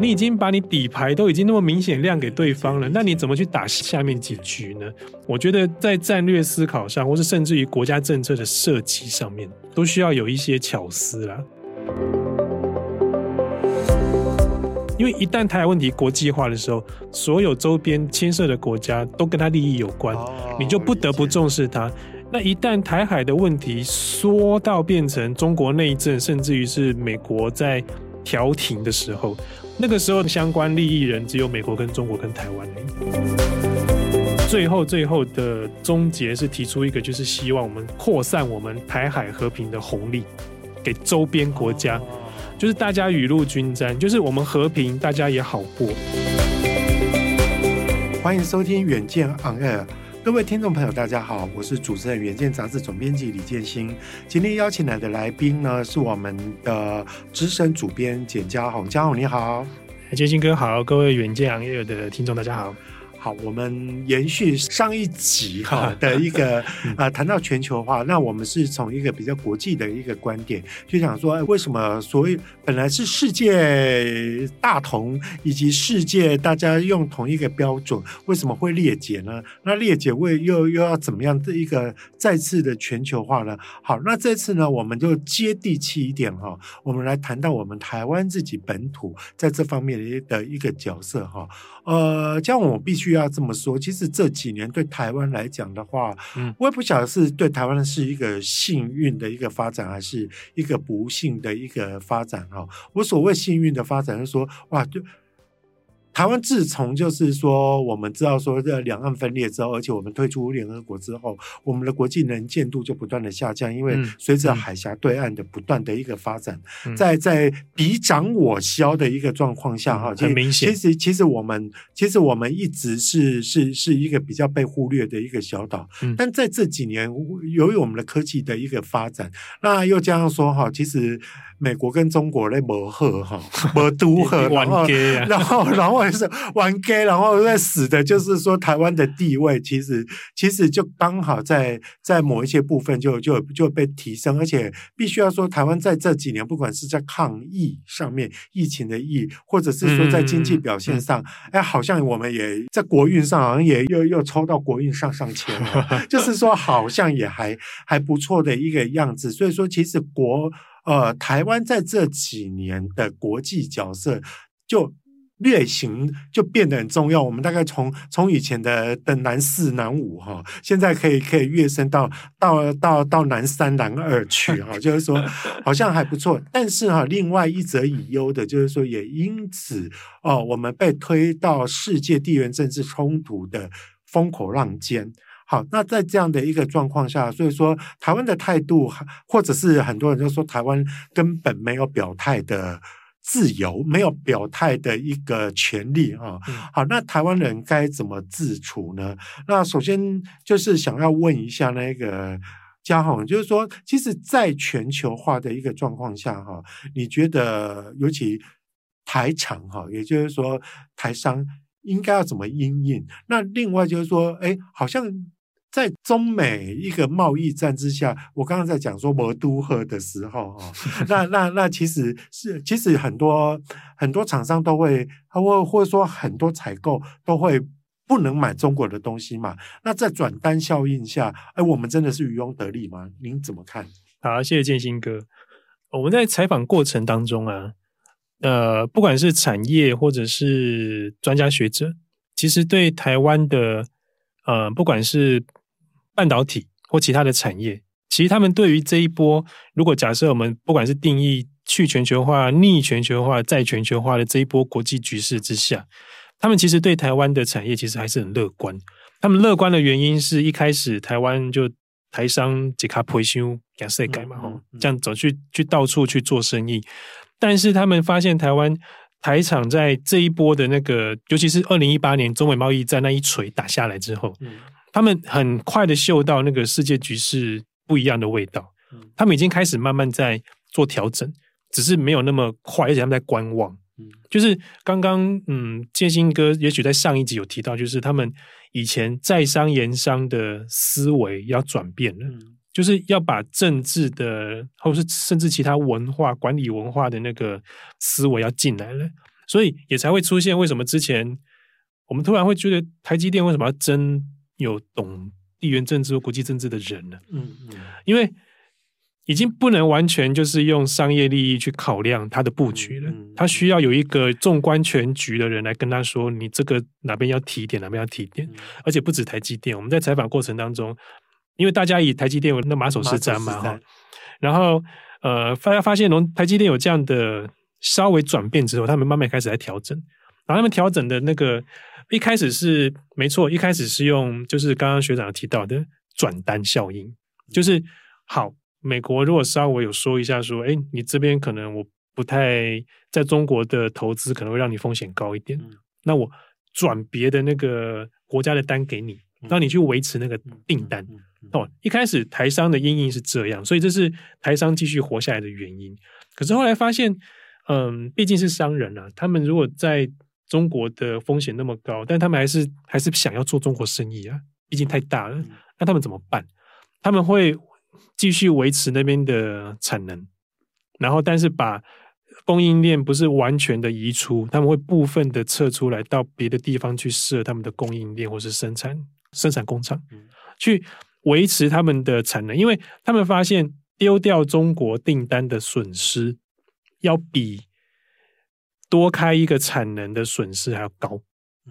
你已经把你底牌都已经那么明显亮给对方了，那你怎么去打下面几局呢？我觉得在战略思考上，或是甚至于国家政策的设计上面，都需要有一些巧思啦。因为一旦台海问题国际化的时候，所有周边牵涉的国家都跟他利益有关，你就不得不重视它。那一旦台海的问题说到变成中国内政，甚至于是美国在调停的时候。那个时候的相关利益人只有美国跟中国跟台湾。最后最后的终结是提出一个，就是希望我们扩散我们台海和平的红利给周边国家，就是大家雨露均沾，就是我们和平，大家也好过。欢迎收听远见 On Air。各位听众朋友，大家好，我是主持人《远见》杂志总编辑李建新。今天邀请来的来宾呢，是我们的资深主编简家宏。家宏你好，建新哥好，各位《远见》On Air 的听众大家好。好，我们延续上一集哈 的一个啊，谈到全球化，那我们是从一个比较国际的一个观点，就想说，为什么所谓本来是世界大同以及世界大家用同一个标准，为什么会裂解呢？那裂解为又又要怎么样的一个再次的全球化呢？好，那这次呢，我们就接地气一点哈，我们来谈到我们台湾自己本土在这方面的一个角色哈。呃，这样我必须要这么说。其实这几年对台湾来讲的话，嗯，我也不晓得是对台湾是一个幸运的一个发展，还是一个不幸的一个发展哈。我所谓幸运的发展，是说哇，就。台湾自从就是说，我们知道说这两岸分裂之后，而且我们退出联合国之后，我们的国际能见度就不断的下降，因为随着海峡对岸的不断的一个发展，嗯、在在彼长我消的一个状况下，哈、嗯，很明显。其实其实我们其实我们一直是是是一个比较被忽略的一个小岛，嗯、但在这几年，由于我们的科技的一个发展，那又这样说哈，其实。美国跟中国咧磨合哈，磨都合，然后然后然后是玩 gay，然后在死的，就是说台湾的地位其实其实就刚好在在某一些部分就就就被提升，而且必须要说台湾在这几年，不管是在抗疫上面，疫情的疫，或者是说在经济表现上，哎，好像我们也在国运上好像也又又抽到国运上上签了，就是说好像也还还不错的一个样子，所以说其实国。呃，台湾在这几年的国际角色就略行就变得很重要。我们大概从从以前的的南四南五哈，现在可以可以跃升到到到到南三南二去哈，就是说好像还不错。但是哈，另外一则以忧的就是说，也因此哦，我们被推到世界地缘政治冲突的风口浪尖。好，那在这样的一个状况下，所以说台湾的态度，或者是很多人就说台湾根本没有表态的自由，没有表态的一个权利啊。好，那台湾人该怎么自处呢？那首先就是想要问一下那个嘉宏，就是说，其实，在全球化的一个状况下，哈，你觉得尤其台厂哈，也就是说台商应该要怎么应应？那另外就是说，哎，好像。在中美一个贸易战之下，我刚刚在讲说摩都赫的时候，哈，那那那其实是其实很多很多厂商都会，或或者说很多采购都会不能买中国的东西嘛。那在转单效应下，哎，我们真的是渔翁得利吗？您怎么看？好，谢谢建兴哥。我们在采访过程当中啊，呃，不管是产业或者是专家学者，其实对台湾的呃，不管是半导体或其他的产业，其实他们对于这一波，如果假设我们不管是定义去全球化、逆全球化、再全球化的这一波国际局势之下，他们其实对台湾的产业其实还是很乐观。他们乐观的原因是一开始台湾就台商几卡培修给世改嘛，吼、嗯嗯，这样走去去到处去做生意，但是他们发现台湾台厂在这一波的那个，尤其是二零一八年中美贸易战那一锤打下来之后，嗯他们很快的嗅到那个世界局势不一样的味道，他们已经开始慢慢在做调整，只是没有那么快，而且他们在观望。就是刚刚嗯，建新哥也许在上一集有提到，就是他们以前在商言商的思维要转变了，就是要把政治的或是甚至其他文化管理文化的那个思维要进来了，所以也才会出现为什么之前我们突然会觉得台积电为什么要争有懂地缘政治或国际政治的人了？嗯嗯，因为。已经不能完全就是用商业利益去考量他的布局了，他需要有一个纵观全局的人来跟他说：“你这个哪边要提点，哪边要提点。”而且不止台积电，我们在采访过程当中，因为大家以台积电为那马首是瞻嘛，哈。然后呃，发发现从台积电有这样的稍微转变之后，他们慢慢开始在调整。然后他们调整的那个一开始是没错，一开始是用就是刚刚学长提到的转单效应，就是好。美国如果稍微有说一下说，哎，你这边可能我不太在中国的投资可能会让你风险高一点，那我转别的那个国家的单给你，让你去维持那个订单。哦，一开始台商的阴影是这样，所以这是台商继续活下来的原因。可是后来发现，嗯，毕竟是商人啊，他们如果在中国的风险那么高，但他们还是还是想要做中国生意啊，毕竟太大了，那他们怎么办？他们会。继续维持那边的产能，然后但是把供应链不是完全的移出，他们会部分的撤出来，到别的地方去设他们的供应链或是生产生产工厂，去维持他们的产能，因为他们发现丢掉中国订单的损失，要比多开一个产能的损失还要高，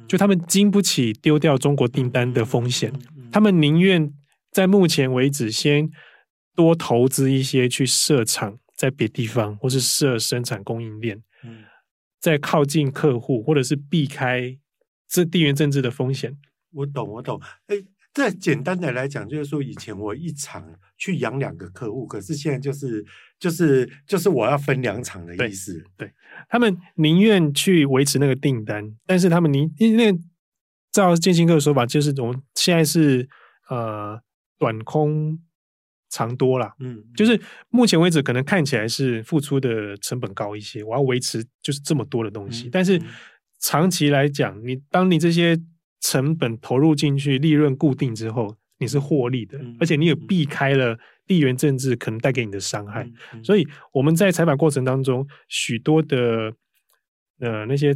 就他们经不起丢掉中国订单的风险，他们宁愿在目前为止先。多投资一些去设厂，在别地方，或是设生产供应链，嗯，在靠近客户，或者是避开这地缘政治的风险。我懂，我懂。哎，再简单的来讲，就是说，以前我一场去养两个客户，可是现在就是就是就是我要分两场的意思。对，对他们宁愿去维持那个订单，但是他们宁因为照建新哥的说法，就是我们现在是呃短空。长多了，嗯，就是目前为止可能看起来是付出的成本高一些，我要维持就是这么多的东西，嗯、但是长期来讲，你当你这些成本投入进去，利润固定之后，你是获利的，嗯、而且你也避开了地缘政治可能带给你的伤害，所以我们在采访过程当中，许多的呃那些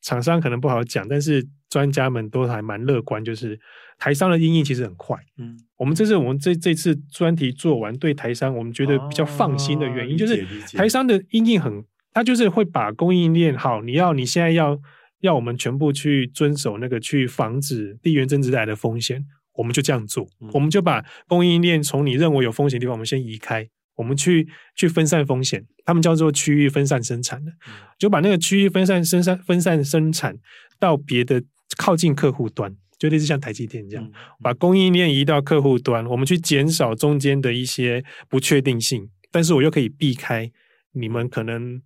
厂商可能不好讲，但是专家们都还蛮乐观，就是。台商的应应其实很快，嗯，我们这是我们这这次专题做完，对台商我们觉得比较放心的原因，就是台商的应应很，他就是会把供应链好，你要你现在要要我们全部去遵守那个去防止地缘政治带来的风险，我们就这样做，我们就把供应链从你认为有风险的地方，我们先移开，我们去去分散风险，他们叫做区域分散生产的，就把那个区域分散生产分散生产到别的靠近客户端。就类似像台积电这样，把供应链移到客户端，我们去减少中间的一些不确定性，但是我又可以避开你们可能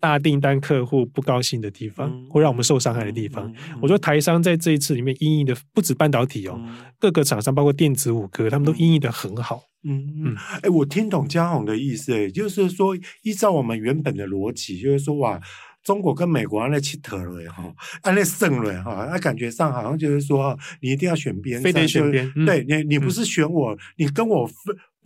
大订单客户不高兴的地方，或让我们受伤害的地方。我说台商在这一次里面因应的不止半导体哦，各个厂商包括电子五哥，他们都因应的很好。嗯嗯，哎，我听懂嘉宏的意思，哎，就是说依照我们原本的逻辑，就是说哇。中国跟美国那七头了哈，那胜了哈，那感觉上好像就是说，你一定要选边，非得选边。嗯、对你，你不是选我，嗯、你跟我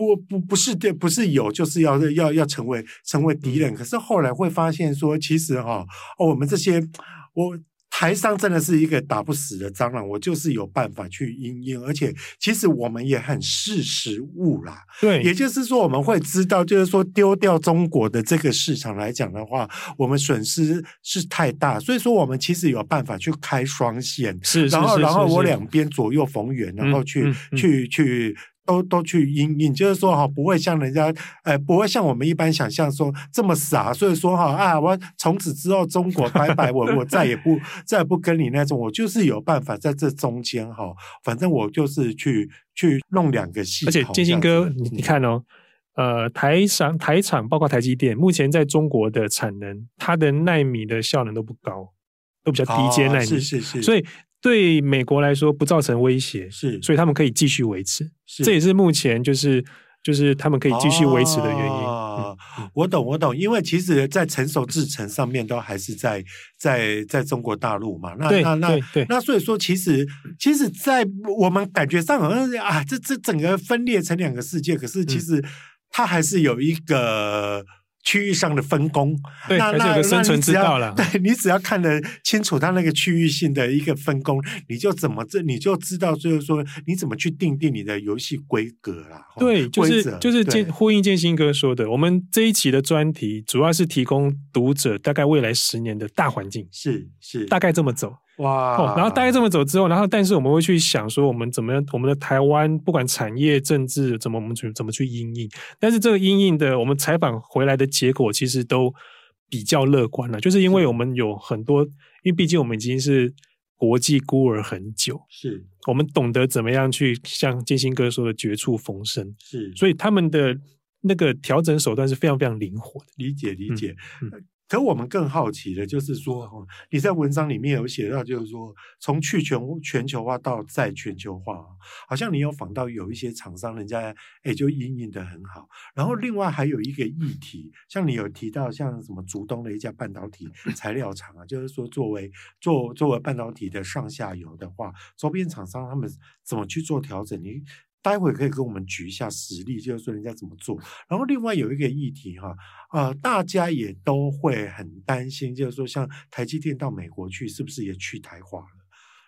不不不是对，不是有，就是要要要成为成为敌人。可是后来会发现说，其实哈，哦，我们这些我。台商真的是一个打不死的蟑螂，我就是有办法去因应，而且其实我们也很识时务啦。对，也就是说我们会知道，就是说丢掉中国的这个市场来讲的话，我们损失是太大，所以说我们其实有办法去开双线，是，然后然后我两边左右逢源，然后去去去都都去应应，就是说哈，不会像人家，呃，不会像我们一般想象说这么傻。所以说哈，啊，我从此之后中国拜拜，我我再也不再也不跟你那种，我就是有办法在这中间哈，反正我就是去去弄两个系统。而且建兴哥，你你看哦，呃，台厂台厂包括台积电，目前在中国的产能，它的纳米的效能都不高，都比较低阶奈米，是是是，所以。对美国来说不造成威胁，是，所以他们可以继续维持，是，这也是目前就是就是他们可以继续维持的原因。哦嗯、我懂，我懂，因为其实，在成熟制程上面都还是在在在中国大陆嘛。那那那那所以说，其实其实，在我们感觉上好像啊，这这整个分裂成两个世界，可是其实它还是有一个。区域上的分工，对，那那个生存之道了。对，你只要看得清楚它那个区域性的一个分工，你就怎么这你就知道，就是说你怎么去定定你的游戏规格啦。对，就是就是建呼应建新哥说的，我们这一期的专题主要是提供读者大概未来十年的大环境，是是大概这么走。哇、哦，然后大概这么走之后，然后但是我们会去想说，我们怎么样，我们的台湾不管产业、政治怎么，我们去怎么去应应。但是这个应应的，我们采访回来的结果其实都比较乐观了，就是因为我们有很多，因为毕竟我们已经是国际孤儿很久，是我们懂得怎么样去像建新哥说的绝处逢生，是，所以他们的那个调整手段是非常非常灵活的。理解理解。嗯嗯可我们更好奇的就是说，你在文章里面有写到，就是说从去全全球化到再全球化，好像你有访到有一些厂商，人家哎就因应的很好。然后另外还有一个议题，像你有提到像什么竹东的一家半导体材料厂啊，就是说作为做作为半导体的上下游的话，周边厂商他们怎么去做调整？你待会可以跟我们举一下实例，就是说人家怎么做。然后另外有一个议题哈，呃，大家也都会很担心，就是说像台积电到美国去，是不是也去台化了？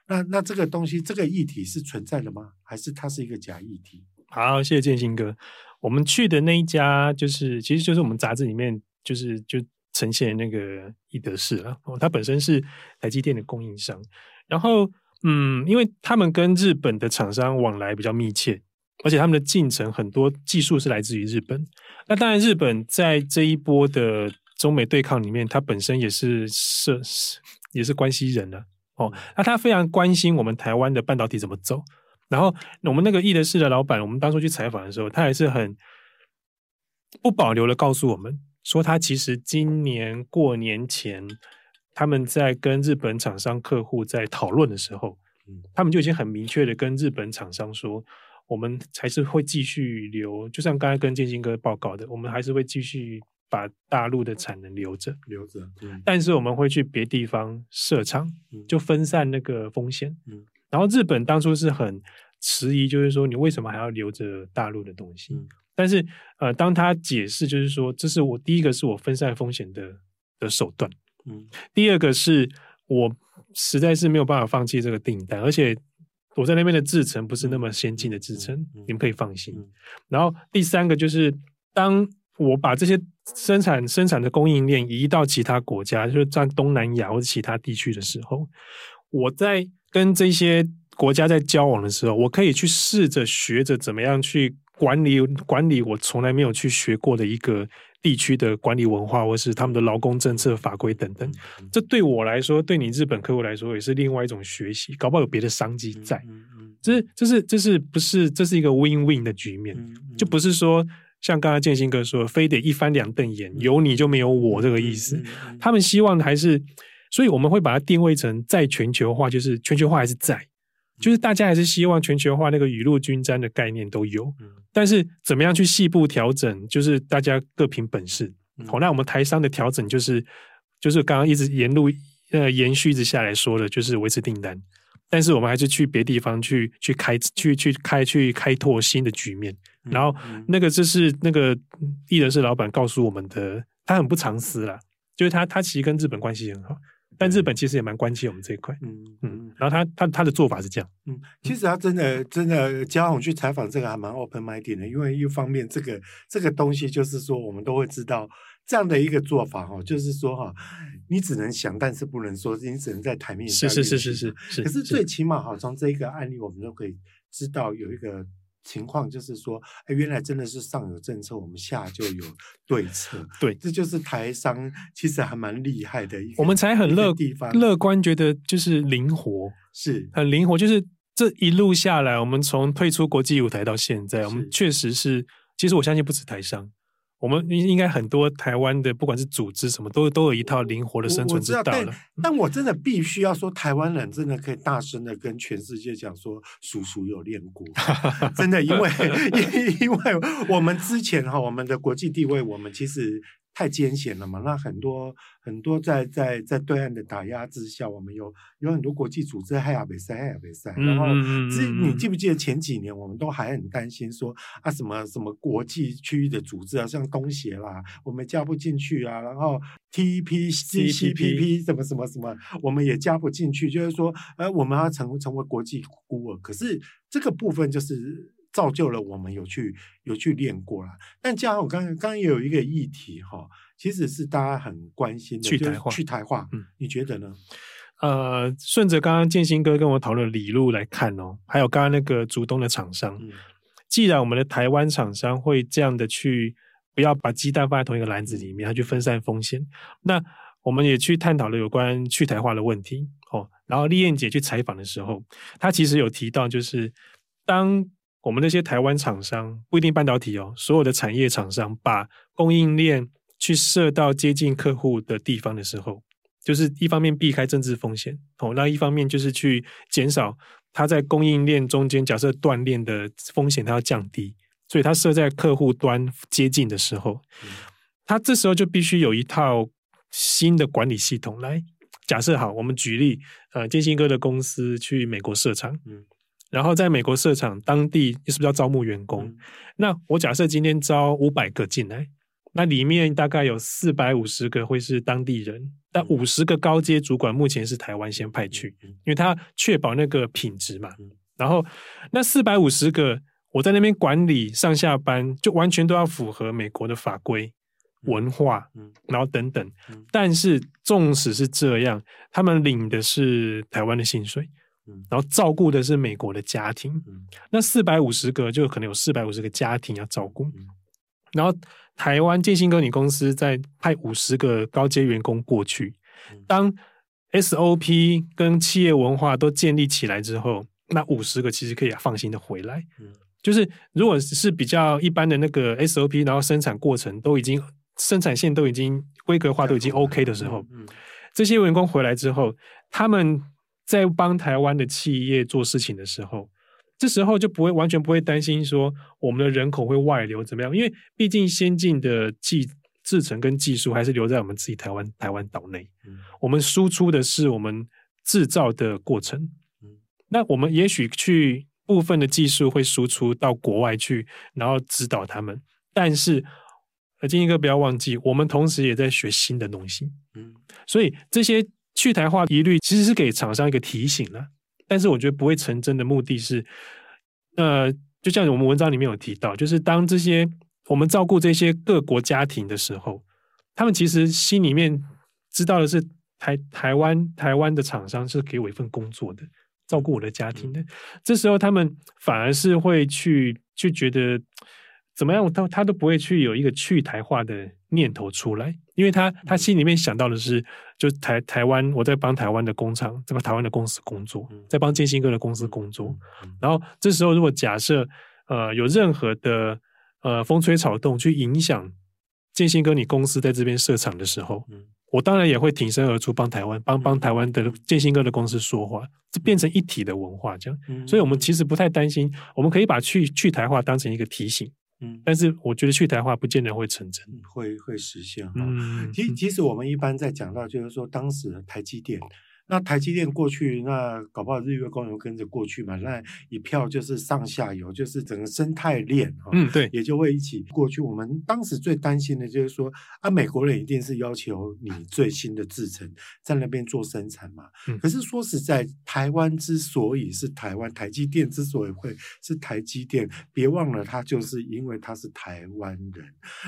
那那这个东西，这个议题是存在的吗？还是它是一个假议题？好，谢谢建兴哥。我们去的那一家，就是其实就是我们杂志里面就是就呈现那个易德视了。哦，它本身是台积电的供应商，然后。嗯，因为他们跟日本的厂商往来比较密切，而且他们的进程很多技术是来自于日本。那当然，日本在这一波的中美对抗里面，它本身也是是也是关系人了、啊、哦。那他非常关心我们台湾的半导体怎么走。然后我们那个易德士的老板，我们当初去采访的时候，他还是很不保留的告诉我们说，他其实今年过年前。他们在跟日本厂商客户在讨论的时候，他们就已经很明确的跟日本厂商说，我们还是会继续留，就像刚才跟建兴哥报告的，我们还是会继续把大陆的产能留着，留着。但是我们会去别地方设厂，就分散那个风险。然后日本当初是很迟疑，就是说你为什么还要留着大陆的东西？但是呃，当他解释就是说，这是我第一个是我分散风险的的手段。嗯，第二个是我实在是没有办法放弃这个订单，而且我在那边的制程不是那么先进的制程，你们可以放心。然后第三个就是，当我把这些生产生产的供应链移到其他国家，就是在东南亚或者其他地区的时候，我在跟这些国家在交往的时候，我可以去试着学着怎么样去管理管理我从来没有去学过的一个。地区的管理文化，或是他们的劳工政策法规等等，这对我来说，对你日本客户来说，也是另外一种学习。搞不好有别的商机在，这是这是这是不是这是一个 win win 的局面？就不是说像刚刚建新哥说，非得一翻两瞪眼，有你就没有我这个意思。他们希望还是，所以我们会把它定位成在全球化，就是全球化还是在。就是大家还是希望全球化那个雨露均沾的概念都有，但是怎么样去细部调整，就是大家各凭本事。好，那我们台商的调整就是，就是刚刚一直沿路呃延续一直下来说的，就是维持订单，但是我们还是去别地方去去开去去开去开拓新的局面。然后那个就是那个艺人是老板告诉我们的，他很不藏私啦，就是他他其实跟日本关系很好。但日本其实也蛮关切我们这一块，嗯嗯，然后他他他的做法是这样，嗯，其实他真的真的，嘉宏去采访这个还蛮 open minded 的，因为一方面这个这个东西就是说我们都会知道这样的一个做法哈，就是说哈，你只能想，但是不能说，你只能在台面上，是是是是是，可是最起码哈，从这一个案例我们都可以知道有一个情况就是说，哎，原来真的是上有政策，我们下就有对策。对，这就是台商其实还蛮厉害的一。我们才很乐地方乐观，觉得就是灵活，是很灵活。就是这一路下来，我们从退出国际舞台到现在，我们确实是，其实我相信不止台商。我们应应该很多台湾的，不管是组织什么，都都有一套灵活的生存之道了。但，但我真的必须要说，台湾人真的可以大声的跟全世界讲说，叔叔有练过，真的，因为因因为我们之前哈，我们的国际地位，我们其实。太艰险了嘛？那很多很多在在在对岸的打压之下，我们有有很多国际组织还要被塞，还要被塞。然后，你记不记得前几年我们都还很担心说啊，什么什么国际区域的组织啊，像东协啦，我们加不进去啊。然后 TPP、CPTPP 什么什么什么，我们也加不进去。就是说，呃，我们要成成为国际孤儿。可是这个部分就是。造就了我们有去有去练过啦，但加上我刚刚刚也有一个议题哈，其实是大家很关心的，去台化，去台化，嗯，你觉得呢？呃，顺着刚刚建新哥跟我讨论理路来看哦，还有刚刚那个竹东的厂商，嗯，既然我们的台湾厂商会这样的去，不要把鸡蛋放在同一个篮子里面，它去分散风险，那我们也去探讨了有关去台化的问题哦。然后丽燕姐去采访的时候，她其实有提到，就是当我们那些台湾厂商不一定半导体哦，所有的产业厂商把供应链去设到接近客户的地方的时候，就是一方面避开政治风险哦，那一方面就是去减少它在供应链中间假设断链的风险，它要降低，所以它设在客户端接近的时候，它这时候就必须有一套新的管理系统来。假设好，我们举例，呃，建兴哥的公司去美国设厂，嗯。然后在美国设厂，当地是不是要招募员工？嗯、那我假设今天招五百个进来，那里面大概有四百五十个会是当地人，但五十个高阶主管目前是台湾先派去，因为他确保那个品质嘛。然后那四百五十个我在那边管理上下班，就完全都要符合美国的法规、文化，然后等等。但是纵使是这样，他们领的是台湾的薪水。然后照顾的是美国的家庭，嗯、那四百五十个就可能有四百五十个家庭要照顾。嗯、然后台湾建新哥你公司在派五十个高阶员工过去，嗯、当 SOP 跟企业文化都建立起来之后，那五十个其实可以放心的回来。嗯、就是如果是比较一般的那个 SOP，然后生产过程都已经生产线都已经规格化都已经 OK 的时候，这些员工回来之后，他们。在帮台湾的企业做事情的时候，这时候就不会完全不会担心说我们的人口会外流怎么样？因为毕竟先进的技制程跟技术还是留在我们自己台湾台湾岛内，嗯、我们输出的是我们制造的过程。嗯、那我们也许去部分的技术会输出到国外去，然后指导他们。但是，呃，建一哥不要忘记，我们同时也在学新的东西。嗯，所以这些。去台化疑虑其实是给厂商一个提醒了，但是我觉得不会成真的目的是，呃，就像我们文章里面有提到，就是当这些我们照顾这些各国家庭的时候，他们其实心里面知道的是台台湾台湾的厂商是给我一份工作的，照顾我的家庭的，这时候他们反而是会去去觉得怎么样，他他都不会去有一个去台化的念头出来。因为他他心里面想到的是，就台台湾，我在帮台湾的工厂，在帮台湾的公司工作，在帮建新哥的公司工作。然后这时候，如果假设呃有任何的呃风吹草动去影响建新哥你公司在这边设厂的时候，我当然也会挺身而出帮台湾帮帮台湾的建新哥的公司说话，这变成一体的文化这样。所以我们其实不太担心，我们可以把去去台化当成一个提醒。嗯，但是我觉得去台化不见得会成真，会会实现哈。嗯，其实其实我们一般在讲到，就是说当时的台积电。那台积电过去，那搞不好日月光又跟着过去嘛？那一票就是上下游，就是整个生态链啊。嗯，对，也就会一起过去。我们当时最担心的就是说，啊，美国人一定是要求你最新的制程在那边做生产嘛。嗯。可是说实在，台湾之所以是台湾，台积电之所以会是台积电，别忘了，他就是因为他是台湾人。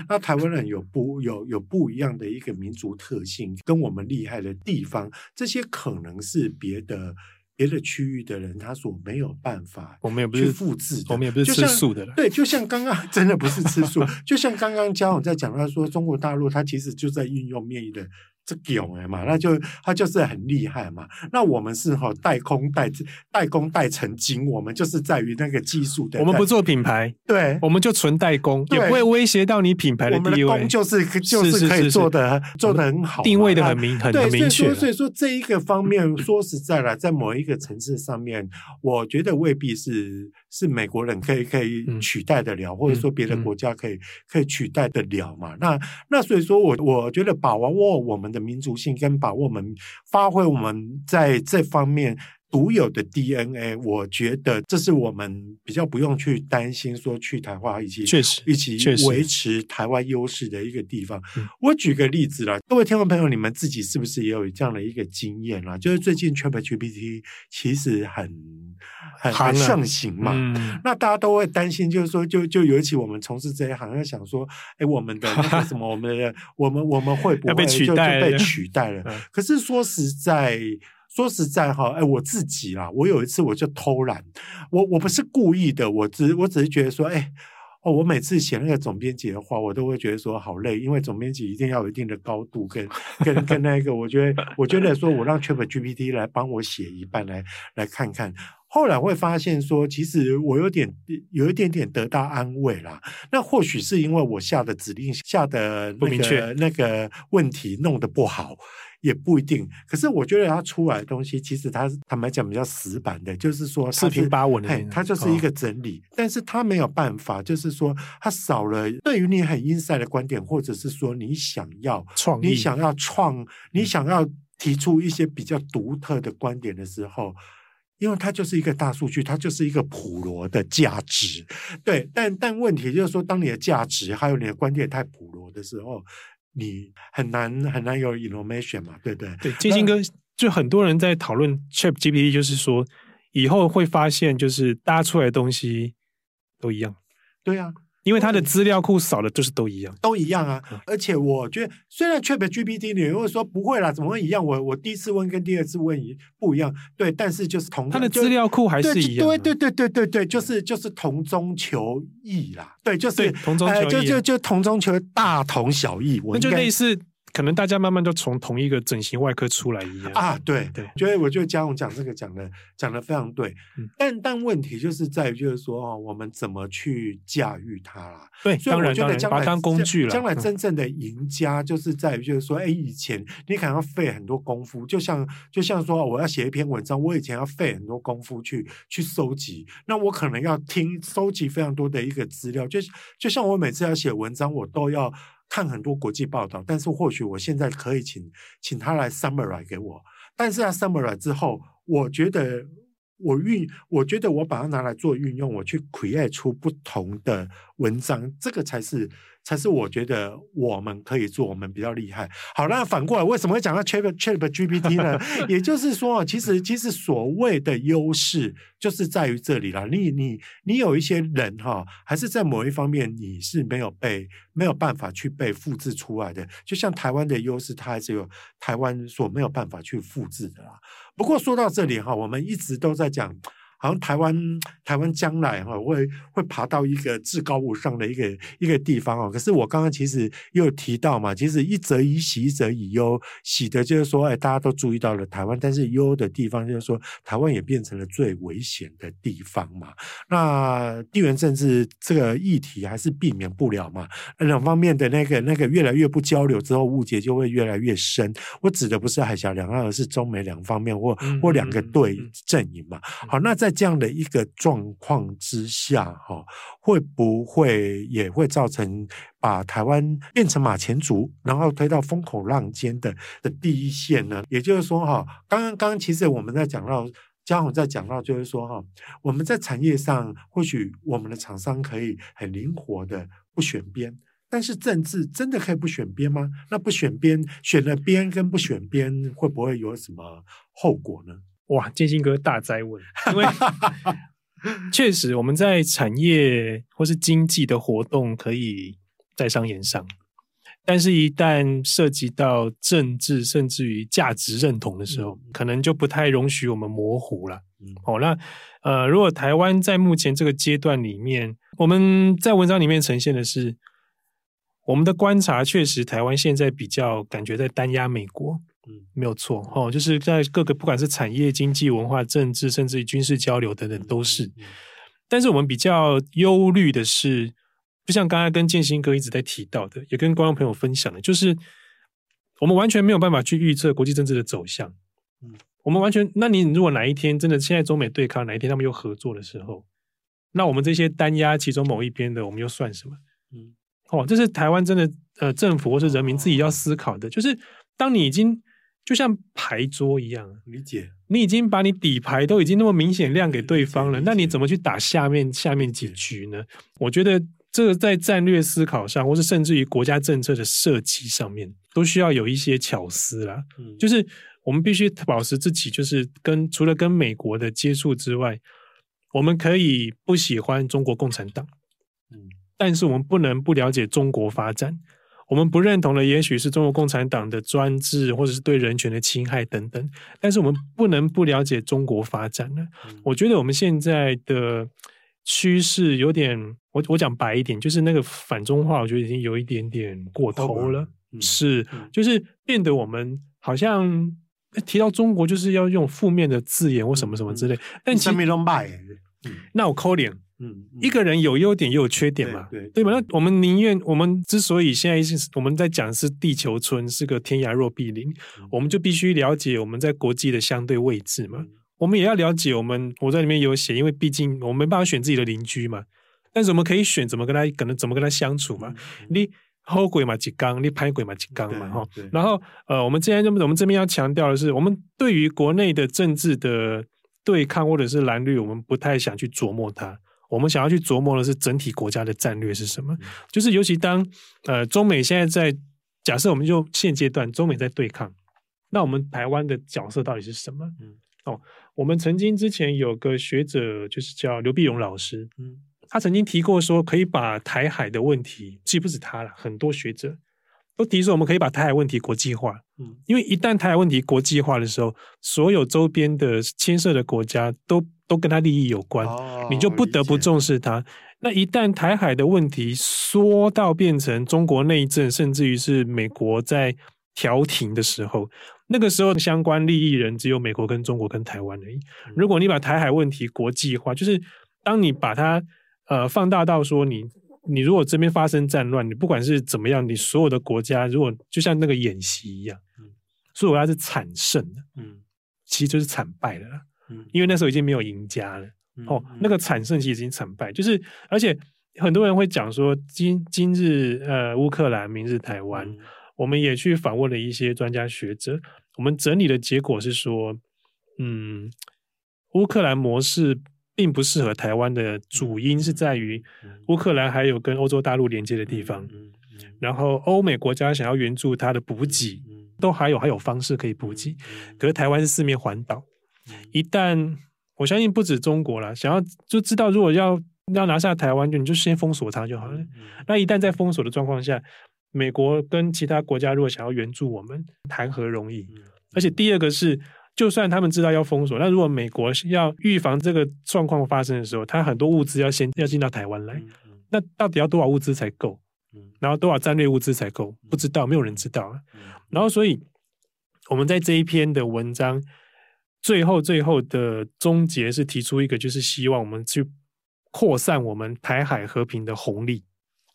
那台湾人有不有有不一样的一个民族特性，跟我们厉害的地方，这些可。可能是别的别的区域的人他所没有办法，我们也不是复制，我们也不是吃素的了。对，就像刚刚 真的不是吃素，就像刚刚嘉宏在讲他说，中国大陆他其实就在运用面的。这囧哎嘛，那就他就是很厉害嘛。那我们是哈代工代代工代成精，我们就是在于那个技术的。我们不做品牌，对，我们就纯代工，也不会威胁到你品牌的地位。我们的工就是就是可以做的做的很好，定位的很明很很明确。所以说所以说这一个方面，说实在了，在某一个层次上面，我觉得未必是是美国人可以可以取代得了，或者说别的国家可以可以取代得了嘛。那那所以说我我觉得把握我们的民族性跟把握我们发挥我们在这方面独有的 DNA，我觉得这是我们比较不用去担心说去台化以及确实一起维持台湾优势的一个地方。我举个例子啦，各位听众朋友，你们自己是不是也有这样的一个经验啦？就是最近 ChatGPT 其实很很很盛行嘛，嗯、那大家都会担心，就是说，就就尤其我们从事这一行，要想说，哎，我们的那个什么，我们的我们我们会不 会就就被取代了？可是说实在。说实在哈，哎，我自己啦，我有一次我就偷懒，我我不是故意的，我只我只是觉得说，哎，哦，我每次写那个总编辑的话，我都会觉得说好累，因为总编辑一定要有一定的高度跟 跟跟那个，我觉得我觉得说我让 ChatGPT 来帮我写一半来来看看，后来会发现说，其实我有点有一点点得到安慰啦。那或许是因为我下的指令下的那个不明确那个问题弄得不好。也不一定，可是我觉得它出来的东西，其实它坦白讲比较死板的，就是说四平八稳的，它就是一个整理，哦、但是它没有办法，就是说它少了对于你很 inside 的观点，或者是说你想要创，你想要创，你想要提出一些比较独特的观点的时候，因为它就是一个大数据，它就是一个普罗的价值，对，但但问题就是说，当你的价值还有你的观点太普罗的时候。你很难很难有 innovation 嘛，对不对？对，金星哥，就很多人在讨论 ChatGPT，就是说以后会发现，就是搭出来的东西都一样。对呀、啊。因为它的资料库少的就是都一样，都一样啊！而且我觉得，虽然 ChatGPT 你会说不会啦，怎么会一样？我我第一次问跟第二次问一不一样，对，但是就是同它的资料库还是一样，对对对对对对，就是就是同中求异啦，对，就是同中求异，就就就同中求大同小异，那就类似。可能大家慢慢都从同一个整形外科出来一样。啊，对对，觉得我觉得嘉宏讲这个讲的讲的非常对，嗯、但但问题就是在于就是说哦，我们怎么去驾驭它啦？对，所以我觉得将来把当工具了，将来真正的赢家就是在于就是说，哎、嗯，以前你可能要费很多功夫，就像就像说我要写一篇文章，我以前要费很多功夫去去收集，那我可能要听收集非常多的一个资料，就就像我每次要写文章，我都要。看很多国际报道，但是或许我现在可以请请他来 summarize 给我，但是他 summarize 之后，我觉得我运，我觉得我把它拿来做运用，我去 create 出不同的文章，这个才是。才是我觉得我们可以做，我们比较厉害。好，那反过来，为什么会讲到 Chat Chat GPT 呢？也就是说，其实其实所谓的优势就是在于这里了。你你你有一些人哈，还是在某一方面你是没有被没有办法去被复制出来的。就像台湾的优势，它还是有台湾所没有办法去复制的啦。不过说到这里哈，我们一直都在讲。好像台湾台湾将来哈会会爬到一个至高无上的一个一个地方哦。可是我刚刚其实又提到嘛，其实一则以喜，一则以忧。喜的就是说，哎，大家都注意到了台湾，但是忧的地方就是说，台湾也变成了最危险的地方嘛。那地缘政治这个议题还是避免不了嘛。两方面的那个那个越来越不交流之后，误解就会越来越深。我指的不是海峡两岸，而是中美两方面或或两个对阵营嘛。好，那在这样的一个状况之下，哈，会不会也会造成把台湾变成马前卒，然后推到风口浪尖的的第一线呢？也就是说，哈，刚刚刚其实我们在讲到，嘉宏在讲到，就是说，哈，我们在产业上或许我们的厂商可以很灵活的不选边，但是政治真的可以不选边吗？那不选边，选了边跟不选边，会不会有什么后果呢？哇，建新哥大哉问，因为确实我们在产业或是经济的活动可以在商言商，但是，一旦涉及到政治，甚至于价值认同的时候，嗯、可能就不太容许我们模糊了。嗯、哦，那呃，如果台湾在目前这个阶段里面，我们在文章里面呈现的是我们的观察，确实台湾现在比较感觉在单压美国，嗯，没有错。哦，就是在各个不管是产业、经济、文化、政治，甚至于军事交流等等，都是。但是我们比较忧虑的是。就像刚刚跟建新哥一直在提到的，也跟观众朋友分享的，就是我们完全没有办法去预测国际政治的走向。嗯，我们完全，那你如果哪一天真的现在中美对抗，哪一天他们又合作的时候，那我们这些单压其中某一边的，我们又算什么？嗯，哦，这是台湾真的呃政府或是人民自己要思考的，就是当你已经就像牌桌一样，理解，你已经把你底牌都已经那么明显亮给对方了，那你怎么去打下面下面几局呢？我觉得。这个在战略思考上，或是甚至于国家政策的设计上面，都需要有一些巧思啦。嗯，就是我们必须保持自己，就是跟除了跟美国的接触之外，我们可以不喜欢中国共产党，嗯，但是我们不能不了解中国发展。我们不认同的，也许是中国共产党的专制，或者是对人权的侵害等等。但是我们不能不了解中国发展呢。嗯，我觉得我们现在的。趋势有点，我我讲白一点，就是那个反中化，我觉得已经有一点点过头了。嗯、是，嗯、就是变得我们好像提到中国，就是要用负面的字眼或什么什么之类。嗯、但其实，嗯、那我扣脸，嗯，一个人有优点也有缺点嘛，对对吧？那我们宁愿，我们之所以现在是我们在讲是地球村是个天涯若比邻，嗯、我们就必须了解我们在国际的相对位置嘛。嗯我们也要了解，我们我在里面有写，因为毕竟我们没办法选自己的邻居嘛，但是我们可以选怎么跟他可能怎么跟他相处嘛。嗯、你后鬼嘛，几缸；你拍鬼嘛，几缸嘛，哈。然后呃，我们今天这我们这边要强调的是，我们对于国内的政治的对抗或者是蓝绿，我们不太想去琢磨它。我们想要去琢磨的是整体国家的战略是什么。嗯、就是尤其当呃中美现在在假设，我们就现阶段中美在对抗，那我们台湾的角色到底是什么？嗯。哦，我们曾经之前有个学者，就是叫刘碧荣老师，嗯，他曾经提过说，可以把台海的问题，既不止他了，很多学者都提出，我们可以把台海问题国际化，嗯，因为一旦台海问题国际化的时候，所有周边的牵涉的国家都都跟他利益有关，哦，你就不得不重视他。那一旦台海的问题说到变成中国内政，甚至于是美国在调停的时候。那个时候相关利益人只有美国跟中国跟台湾而已。如果你把台海问题国际化，就是当你把它呃放大到说你你如果这边发生战乱，你不管是怎么样，你所有的国家如果就像那个演习一样，所以我要是惨胜的，嗯，其实就是惨败了，嗯，因为那时候已经没有赢家了，哦，那个惨胜其实已经惨败，就是而且很多人会讲说今今日呃乌克兰，明日台湾。我们也去访问了一些专家学者，我们整理的结果是说，嗯，乌克兰模式并不适合台湾的主因是在于乌克兰还有跟欧洲大陆连接的地方，然后欧美国家想要援助它的补给，都还有还有方式可以补给，可是台湾是四面环岛，一旦我相信不止中国了，想要就知道如果要要拿下台湾，就你就先封锁它就好了。那一旦在封锁的状况下，美国跟其他国家如果想要援助我们，谈何容易？而且第二个是，就算他们知道要封锁，那如果美国要预防这个状况发生的时候，它很多物资要先要进到台湾来，那到底要多少物资才够？然后多少战略物资才够？不知道，没有人知道。然后所以我们在这一篇的文章最后最后的终结是提出一个，就是希望我们去扩散我们台海和平的红利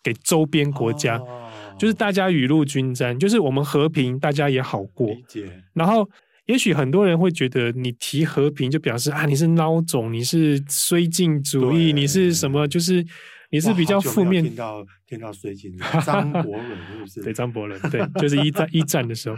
给周边国家。哦就是大家雨露均沾，就是我们和平，大家也好过。然后，也许很多人会觉得，你提和平就表示啊，你是孬种，你是绥靖主义，你是什么？就是你是比较负面。听到听到绥靖，张伯 伦是不是？对，张伯伦，对，就是一战 一战的时候。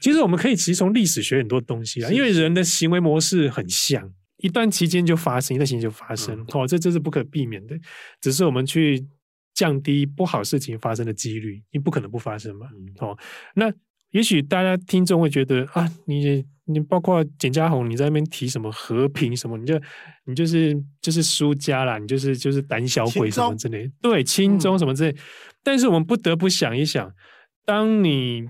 其实我们可以其实从历史学很多东西啊，因为人的行为模式很像，一段期间就发生，一段期间就发生。哦，这这是不可避免的，只是我们去。降低不好事情发生的几率，因为不可能不发生嘛。嗯、哦，那也许大家听众会觉得啊，你你包括简家宏，你在那边提什么和平什么，你就你就是就是输家啦，你就是就是胆小鬼什么之类，中对轻中什么之类。嗯、但是我们不得不想一想，当你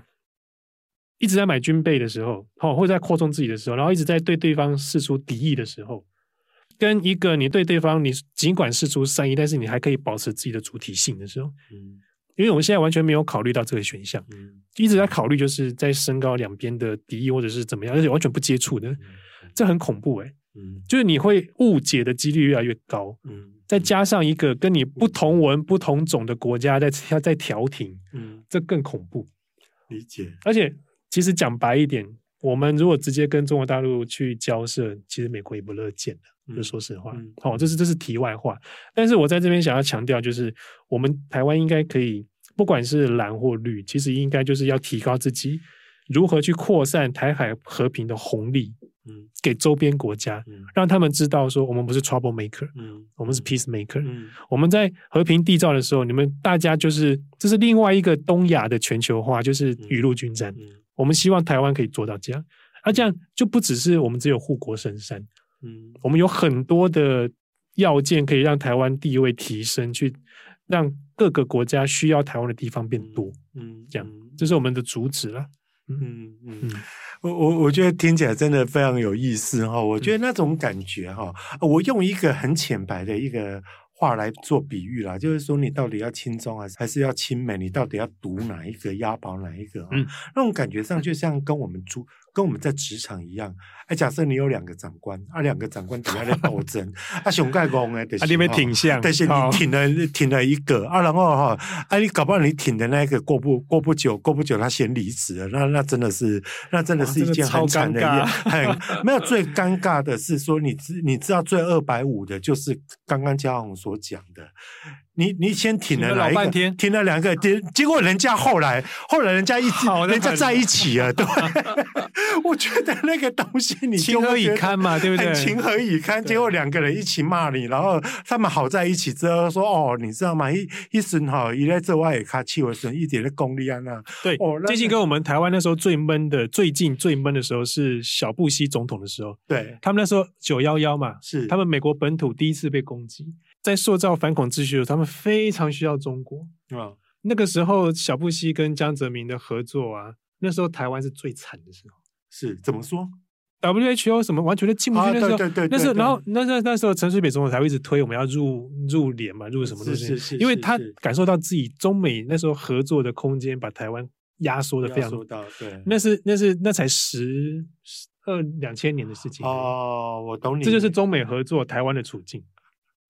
一直在买军备的时候，好，或者在扩充自己的时候，然后一直在对对方示出敌意的时候，跟一个你对对方你尽管释出善意，但是你还可以保持自己的主体性的时候，嗯，因为我们现在完全没有考虑到这个选项，嗯，一直在考虑就是在升高两边的敌意或者是怎么样，而且完全不接触的，这很恐怖哎，嗯，就是你会误解的几率越来越高，嗯，再加上一个跟你不同文不同种的国家在在调停，嗯，这更恐怖，理解，而且。其实讲白一点，我们如果直接跟中国大陆去交涉，其实美国也不乐见的。就说实话，好、嗯，这是这是题外话。但是我在这边想要强调，就是我们台湾应该可以，不管是蓝或绿，其实应该就是要提高自己如何去扩散台海和平的红利。嗯，给周边国家，嗯，让他们知道说，我们不是 trouble maker，嗯，我们是 peace maker，嗯，我们在和平缔造的时候，你们大家就是这是另外一个东亚的全球化，就是雨露均沾。嗯，我们希望台湾可以做到这样，而这样就不只是我们只有护国神山，嗯，我们有很多的要件可以让台湾地位提升，去让各个国家需要台湾的地方变多，嗯，这样这是我们的主旨了，嗯嗯。嗯我我我觉得听起来真的非常有意思哈，我觉得那种感觉哈，我用一个很浅白的一个话来做比喻啦，就是说你到底要轻中还是还是要亲美？你到底要读哪一个押宝哪一个？嗯，那种感觉上就像跟我们住。跟我们在职场一样，哎，假设你有两个长官，啊，两个长官底下在斗争，啊，熊盖公哎，啊，你没挺像，但是你挺了挺了一个啊，然后哈，哎，你搞不好你挺的那个过不过不久，过不久他先离职了，那那真的是，那真的是一件很惨的一件，很没有最尴尬的是说，你知你知道最二百五的就是刚刚嘉宏所讲的。你你先挺了哪一个？半天挺了两个，结结果人家后来后来人家一直人家在一起了，对。我觉得那个东西你情何以堪嘛，对不对？情何以堪？结果两个人一起骂你，然后他们好在一起之后说：“哦，你知道吗？一一孙哈，一在这外也卡气，我孙一点的功力啊那。”对，哦，最近跟我们台湾那时候最闷的，最近最闷的时候是小布希总统的时候。对，他们那时候九幺幺嘛，是他们美国本土第一次被攻击。在塑造反恐秩序的时候，他们非常需要中国啊。那个时候，小布希跟江泽民的合作啊，那时候台湾是最惨的时候。是怎么说？WHO 什么完全都进不去。那时候，对对对，那时候，然后那那那时候，陈水扁总统才会一直推我们要入入联嘛，入什么东西？是是是，因为他感受到自己中美那时候合作的空间把台湾压缩的非常大。对，那是那是那才十二两千年的事情哦，我懂你，这就是中美合作台湾的处境。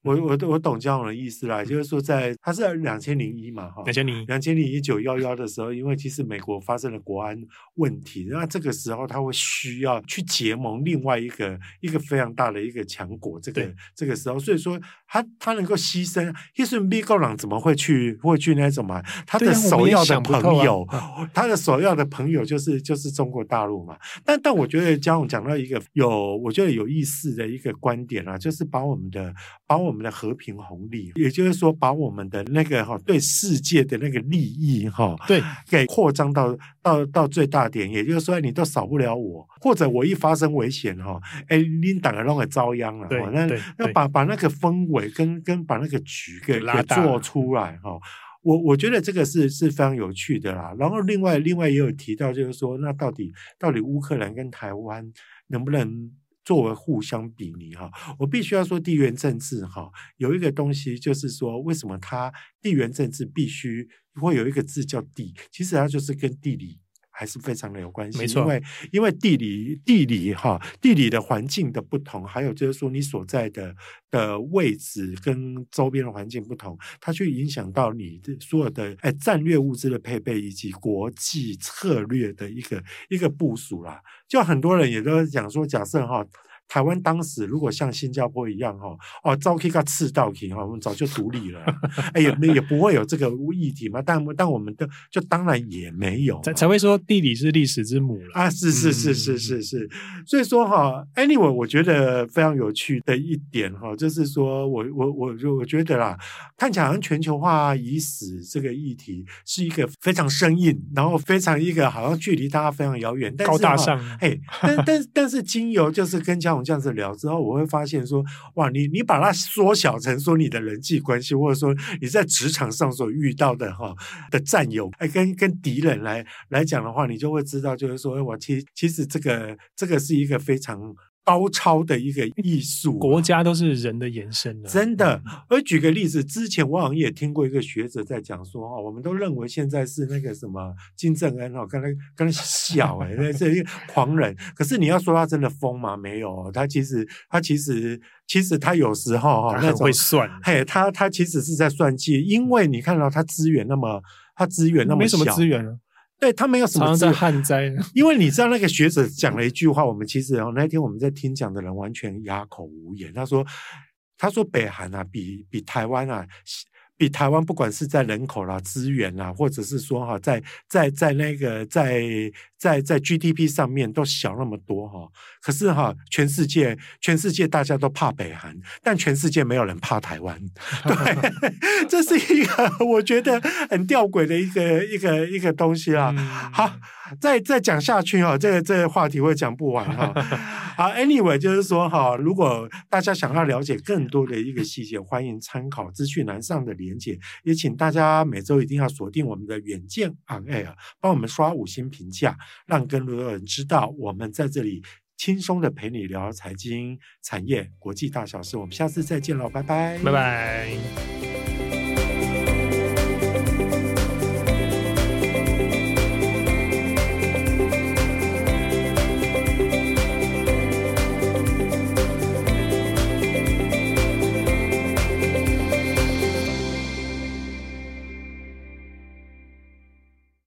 我我我懂这样的意思啦，就是说在他是两千零一嘛哈，两千零一，两千零一九幺幺的时候，因为其实美国发生了国安问题，那这个时候他会需要去结盟另外一个一个非常大的一个强国，这个这个时候，所以说他他能够牺牲，其实美国人怎么会去会去那种嘛？他的首要的朋友，啊、他的首要的朋友就是就是中国大陆嘛。但但我觉得嘉宏讲到一个有我觉得有意思的一个观点啊，就是把我们的把我们。我们的和平红利，也就是说，把我们的那个哈对世界的那个利益哈，对，给扩张到到到最大点。也就是说，你都少不了我，或者我一发生危险哈，哎，领导人都会遭殃了。那要把把那个氛围跟跟把那个局给给做出来哈。我我觉得这个是是非常有趣的啦。然后另外另外也有提到，就是说，那到底到底乌克兰跟台湾能不能？作为互相比拟哈，我必须要说地缘政治哈，有一个东西就是说，为什么它地缘政治必须会有一个字叫地，其实它就是跟地理还是非常的有关系。没错，因为因为地理地理哈，地理的环境的不同，还有就是说你所在的的位置跟周边的环境不同，它去影响到你的所有的哎战略物资的配备以及国际策略的一个一个部署啦。就很多人也都讲说，假设哈。台湾当时如果像新加坡一样哈哦，早期个赤道期哈，我们早就独立了，哎也也不会有这个议题嘛。但但我们的就当然也没有，才才会说地理是历史之母了啊！是是是是是是，所以说哈，anyway，我觉得非常有趣的一点哈，就是说我我我就我觉得啦，看起来好像全球化已死这个议题是一个非常生硬，然后非常一个好像距离大家非常遥远，但是高大上，嘿，但但但是经由就是跟这这样子聊之后，我会发现说，哇，你你把它缩小成说你的人际关系，或者说你在职场上所遇到的哈的战友，哎，跟跟敌人来来讲的话，你就会知道，就是说，我其其实这个这个是一个非常。高超的一个艺术，国家都是人的延伸的，真的。而举个例子，之前我好像也听过一个学者在讲说，哦，我们都认为现在是那个什么金正恩，哦，跟他跟他笑，哎，那这一个狂人。可是你要说他真的疯吗？没有，他其实他其实其实他有时候哈，很会算，嘿，他他其实是在算计，因为你看到他资源那么，他资源那么小，没什么资源对他没有什么常常在旱灾，因为你知道那个学者讲了一句话，我们其实哦那天我们在听讲的人完全哑口无言。他说：“他说北韩啊，比比台湾啊。”比台湾不管是在人口啦、资源啦，或者是说哈，在在在那个在在在 GDP 上面都小那么多哈。可是哈，全世界全世界大家都怕北韩，但全世界没有人怕台湾。对，这是一个我觉得很吊诡的一个一个一个东西啊。好，再再讲下去哈，这个这个话题会讲不完哈。好，Anyway，就是说哈，如果大家想要了解更多的一个细节，欢迎参考资讯栏上的连结，也请大家每周一定要锁定我们的远见 On Air，帮我们刷五星评价，让更多的人知道我们在这里轻松的陪你聊财经、产业、国际大小事。我们下次再见喽，拜拜，拜拜。